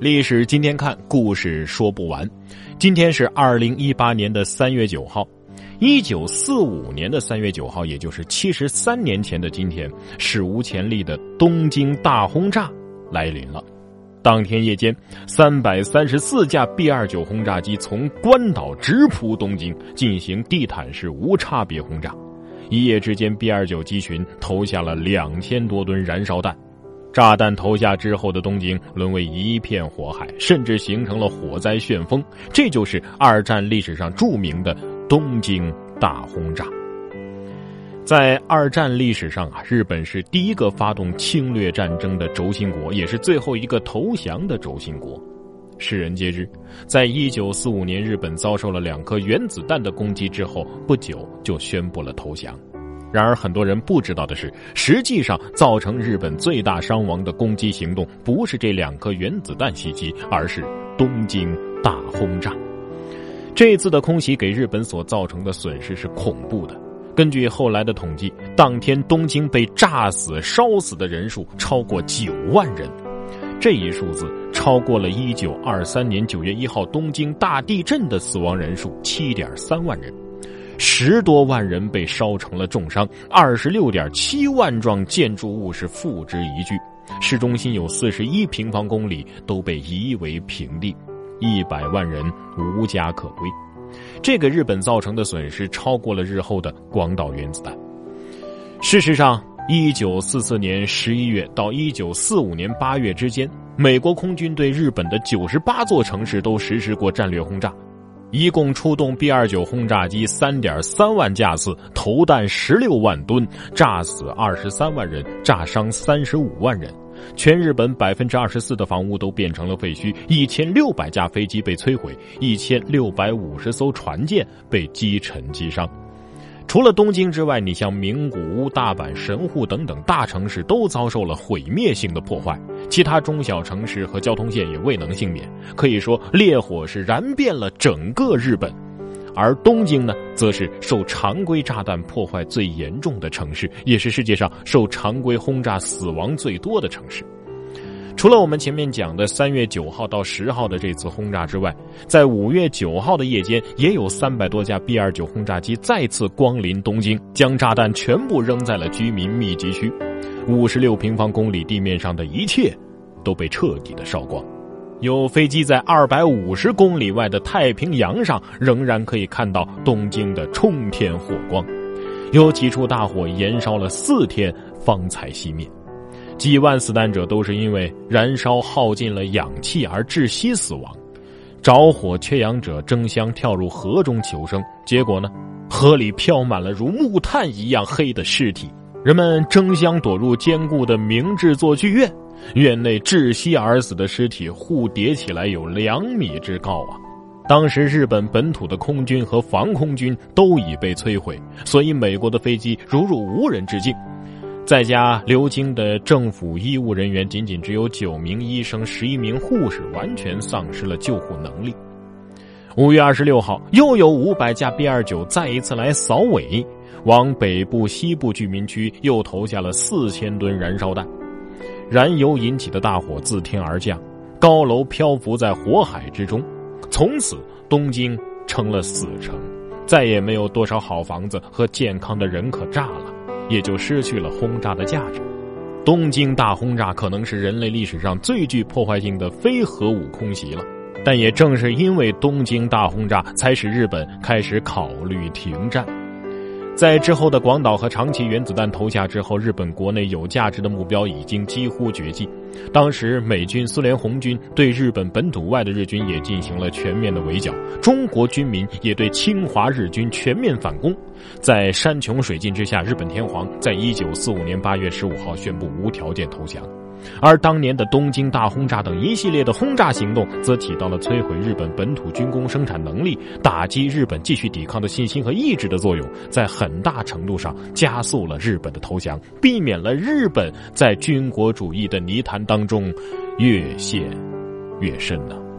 历史今天看，故事说不完。今天是二零一八年的三月九号，一九四五年的三月九号，也就是七十三年前的今天，史无前例的东京大轰炸来临了。当天夜间，三百三十四架 B 二九轰炸机从关岛直扑东京，进行地毯式无差别轰炸。一夜之间，B 二九机群投下了两千多吨燃烧弹。炸弹投下之后的东京沦为一片火海，甚至形成了火灾旋风。这就是二战历史上著名的东京大轰炸。在二战历史上啊，日本是第一个发动侵略战争的轴心国，也是最后一个投降的轴心国。世人皆知，在一九四五年日本遭受了两颗原子弹的攻击之后，不久就宣布了投降。然而，很多人不知道的是，实际上造成日本最大伤亡的攻击行动不是这两颗原子弹袭击，而是东京大轰炸。这次的空袭给日本所造成的损失是恐怖的。根据后来的统计，当天东京被炸死、烧死的人数超过九万人，这一数字超过了一九二三年九月一号东京大地震的死亡人数七点三万人。十多万人被烧成了重伤，二十六点七万幢建筑物是付之一炬，市中心有四十一平方公里都被夷为平地，一百万人无家可归。这个日本造成的损失超过了日后的广岛原子弹。事实上，一九四四年十一月到一九四五年八月之间，美国空军对日本的九十八座城市都实施过战略轰炸。一共出动 B 二九轰炸机三点三万架次，投弹十六万吨，炸死二十三万人，炸伤三十五万人。全日本百分之二十四的房屋都变成了废墟，一千六百架飞机被摧毁，一千六百五十艘船舰被击沉击伤。除了东京之外，你像名古屋、大阪、神户等等大城市都遭受了毁灭性的破坏，其他中小城市和交通线也未能幸免。可以说，烈火是燃遍了整个日本，而东京呢，则是受常规炸弹破坏最严重的城市，也是世界上受常规轰炸死亡最多的城市。除了我们前面讲的三月九号到十号的这次轰炸之外，在五月九号的夜间，也有三百多架 B 二九轰炸机再次光临东京，将炸弹全部扔在了居民密集区，五十六平方公里地面上的一切都被彻底的烧光。有飞机在二百五十公里外的太平洋上，仍然可以看到东京的冲天火光。有几处大火延烧了四天方才熄灭。几万死难者都是因为燃烧耗尽了氧气而窒息死亡，着火缺氧者争相跳入河中求生，结果呢，河里漂满了如木炭一样黑的尸体，人们争相躲入坚固的明治座剧院，院内窒息而死的尸体互叠起来有两米之高啊！当时日本本土的空军和防空军都已被摧毁，所以美国的飞机如入无人之境。在家留京的政府医务人员仅仅只有九名医生、十一名护士，完全丧失了救护能力。五月二十六号，又有五百架 B 二九再一次来扫尾，往北部、西部居民区又投下了四千吨燃烧弹，燃油引起的大火自天而降，高楼漂浮在火海之中，从此东京成了死城，再也没有多少好房子和健康的人可炸了。也就失去了轰炸的价值。东京大轰炸可能是人类历史上最具破坏性的非核武空袭了，但也正是因为东京大轰炸，才使日本开始考虑停战。在之后的广岛和长崎原子弹投下之后，日本国内有价值的目标已经几乎绝迹。当时美军、苏联红军对日本本土外的日军也进行了全面的围剿，中国军民也对侵华日军全面反攻。在山穷水尽之下，日本天皇在一九四五年八月十五号宣布无条件投降。而当年的东京大轰炸等一系列的轰炸行动，则起到了摧毁日本本土军工生产能力、打击日本继续抵抗的信心和意志的作用，在很大程度上加速了日本的投降，避免了日本在军国主义的泥潭当中越陷越深呢。